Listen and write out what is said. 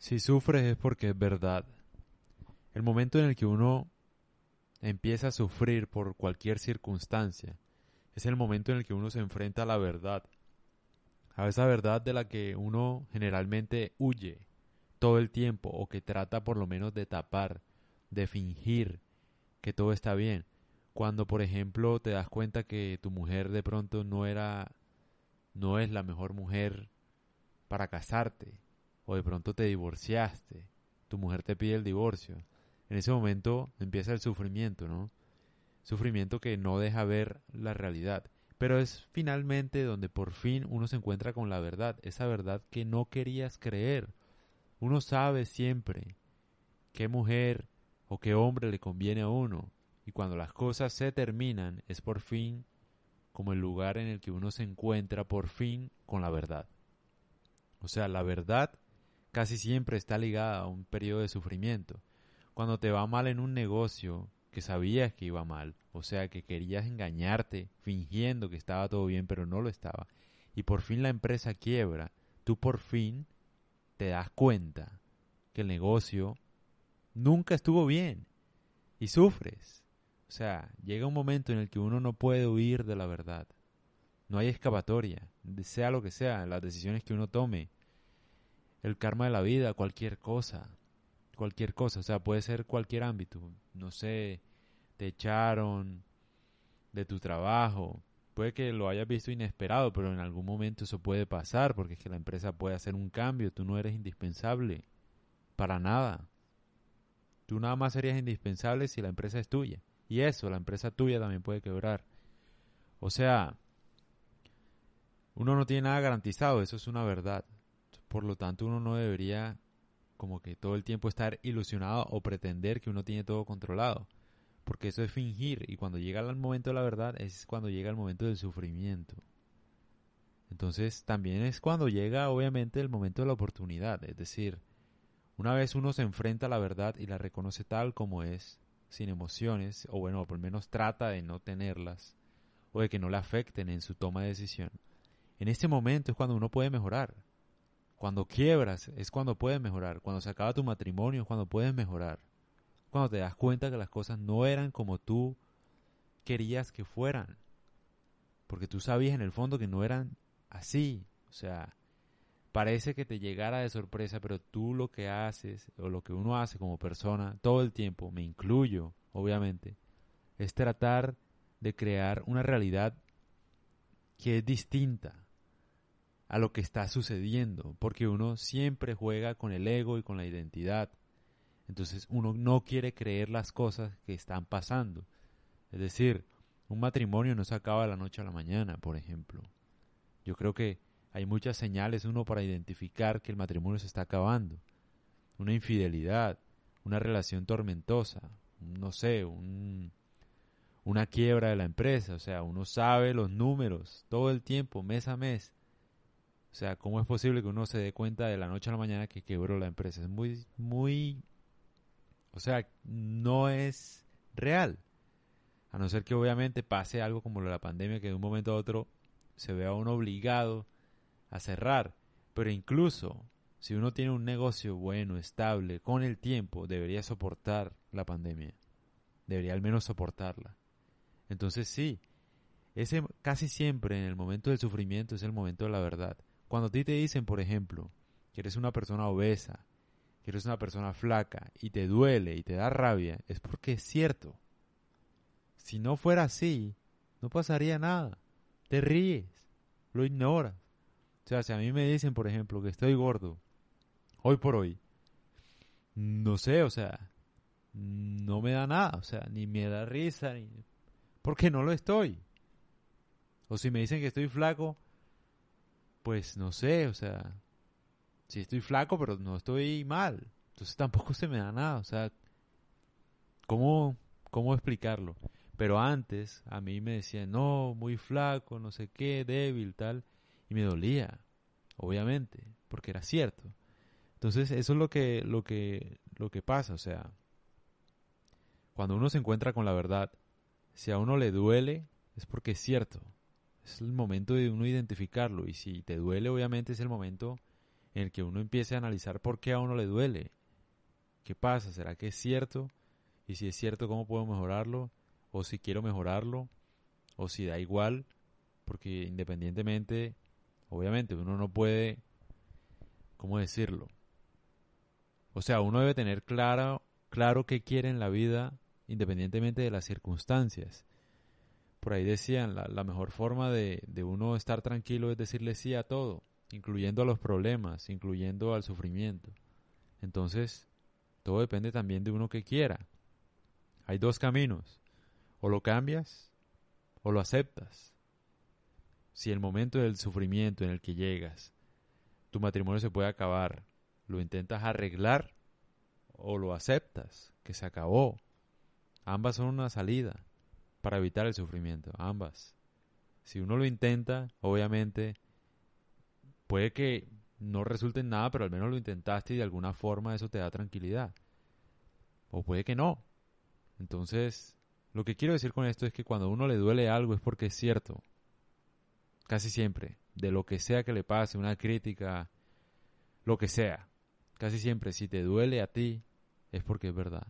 Si sufres es porque es verdad. El momento en el que uno empieza a sufrir por cualquier circunstancia es el momento en el que uno se enfrenta a la verdad. A esa verdad de la que uno generalmente huye todo el tiempo o que trata por lo menos de tapar, de fingir que todo está bien. Cuando, por ejemplo, te das cuenta que tu mujer de pronto no era no es la mejor mujer para casarte o de pronto te divorciaste, tu mujer te pide el divorcio. En ese momento empieza el sufrimiento, ¿no? Sufrimiento que no deja ver la realidad. Pero es finalmente donde por fin uno se encuentra con la verdad, esa verdad que no querías creer. Uno sabe siempre qué mujer o qué hombre le conviene a uno. Y cuando las cosas se terminan es por fin como el lugar en el que uno se encuentra por fin con la verdad. O sea, la verdad casi siempre está ligada a un periodo de sufrimiento. Cuando te va mal en un negocio que sabías que iba mal, o sea, que querías engañarte fingiendo que estaba todo bien, pero no lo estaba, y por fin la empresa quiebra, tú por fin te das cuenta que el negocio nunca estuvo bien y sufres. O sea, llega un momento en el que uno no puede huir de la verdad. No hay escapatoria, sea lo que sea, las decisiones que uno tome, el karma de la vida, cualquier cosa, cualquier cosa, o sea, puede ser cualquier ámbito, no sé, te echaron de tu trabajo, puede que lo hayas visto inesperado, pero en algún momento eso puede pasar, porque es que la empresa puede hacer un cambio, tú no eres indispensable, para nada. Tú nada más serías indispensable si la empresa es tuya. Y eso, la empresa tuya también puede quebrar. O sea, uno no tiene nada garantizado, eso es una verdad. Por lo tanto, uno no debería como que todo el tiempo estar ilusionado o pretender que uno tiene todo controlado. Porque eso es fingir y cuando llega el momento de la verdad es cuando llega el momento del sufrimiento. Entonces también es cuando llega obviamente el momento de la oportunidad. Es decir, una vez uno se enfrenta a la verdad y la reconoce tal como es, sin emociones, o bueno, por lo menos trata de no tenerlas, o de que no le afecten en su toma de decisión, en este momento es cuando uno puede mejorar. Cuando quiebras es cuando puedes mejorar. Cuando se acaba tu matrimonio es cuando puedes mejorar. Cuando te das cuenta que las cosas no eran como tú querías que fueran. Porque tú sabías en el fondo que no eran así. O sea, parece que te llegara de sorpresa, pero tú lo que haces, o lo que uno hace como persona, todo el tiempo, me incluyo, obviamente, es tratar de crear una realidad que es distinta a lo que está sucediendo, porque uno siempre juega con el ego y con la identidad. Entonces uno no quiere creer las cosas que están pasando. Es decir, un matrimonio no se acaba de la noche a la mañana, por ejemplo. Yo creo que hay muchas señales uno para identificar que el matrimonio se está acabando. Una infidelidad, una relación tormentosa, no sé, un, una quiebra de la empresa. O sea, uno sabe los números todo el tiempo, mes a mes. O sea, ¿cómo es posible que uno se dé cuenta de la noche a la mañana que quebró la empresa? Es muy, muy... O sea, no es real. A no ser que obviamente pase algo como la pandemia, que de un momento a otro se vea uno obligado a cerrar. Pero incluso si uno tiene un negocio bueno, estable, con el tiempo, debería soportar la pandemia. Debería al menos soportarla. Entonces sí, ese casi siempre en el momento del sufrimiento es el momento de la verdad. Cuando a ti te dicen, por ejemplo, que eres una persona obesa, que eres una persona flaca y te duele y te da rabia, es porque es cierto. Si no fuera así, no pasaría nada. Te ríes, lo ignoras. O sea, si a mí me dicen, por ejemplo, que estoy gordo, hoy por hoy, no sé, o sea, no me da nada, o sea, ni me da risa, ni... porque no lo estoy. O si me dicen que estoy flaco, pues no sé, o sea, sí estoy flaco, pero no estoy mal. Entonces tampoco se me da nada, o sea, ¿cómo, cómo explicarlo? Pero antes a mí me decían, no, muy flaco, no sé qué, débil, tal, y me dolía, obviamente, porque era cierto. Entonces eso es lo que, lo que, lo que pasa, o sea, cuando uno se encuentra con la verdad, si a uno le duele, es porque es cierto. Es el momento de uno identificarlo. Y si te duele, obviamente es el momento en el que uno empiece a analizar por qué a uno le duele. ¿Qué pasa? ¿Será que es cierto? Y si es cierto, ¿cómo puedo mejorarlo? O si quiero mejorarlo, o si da igual, porque independientemente, obviamente, uno no puede, ¿cómo decirlo? O sea, uno debe tener claro, claro qué quiere en la vida, independientemente de las circunstancias. Por ahí decían, la, mejor forma de, de uno estar tranquilo es decirle sí a todo, incluyendo a los problemas, incluyendo al sufrimiento. Entonces, todo depende también de uno que quiera. Hay dos caminos. O lo cambias o lo aceptas. Si el momento del sufrimiento en el que llegas, tu matrimonio se puede acabar, lo intentas arreglar o lo aceptas, que se acabó. Ambas son una salida para evitar el sufrimiento, ambas. Si uno lo intenta, obviamente, puede que no resulte en nada, pero al menos lo intentaste y de alguna forma eso te da tranquilidad. O puede que no. Entonces, lo que quiero decir con esto es que cuando a uno le duele algo es porque es cierto. Casi siempre. De lo que sea que le pase, una crítica, lo que sea. Casi siempre, si te duele a ti, es porque es verdad.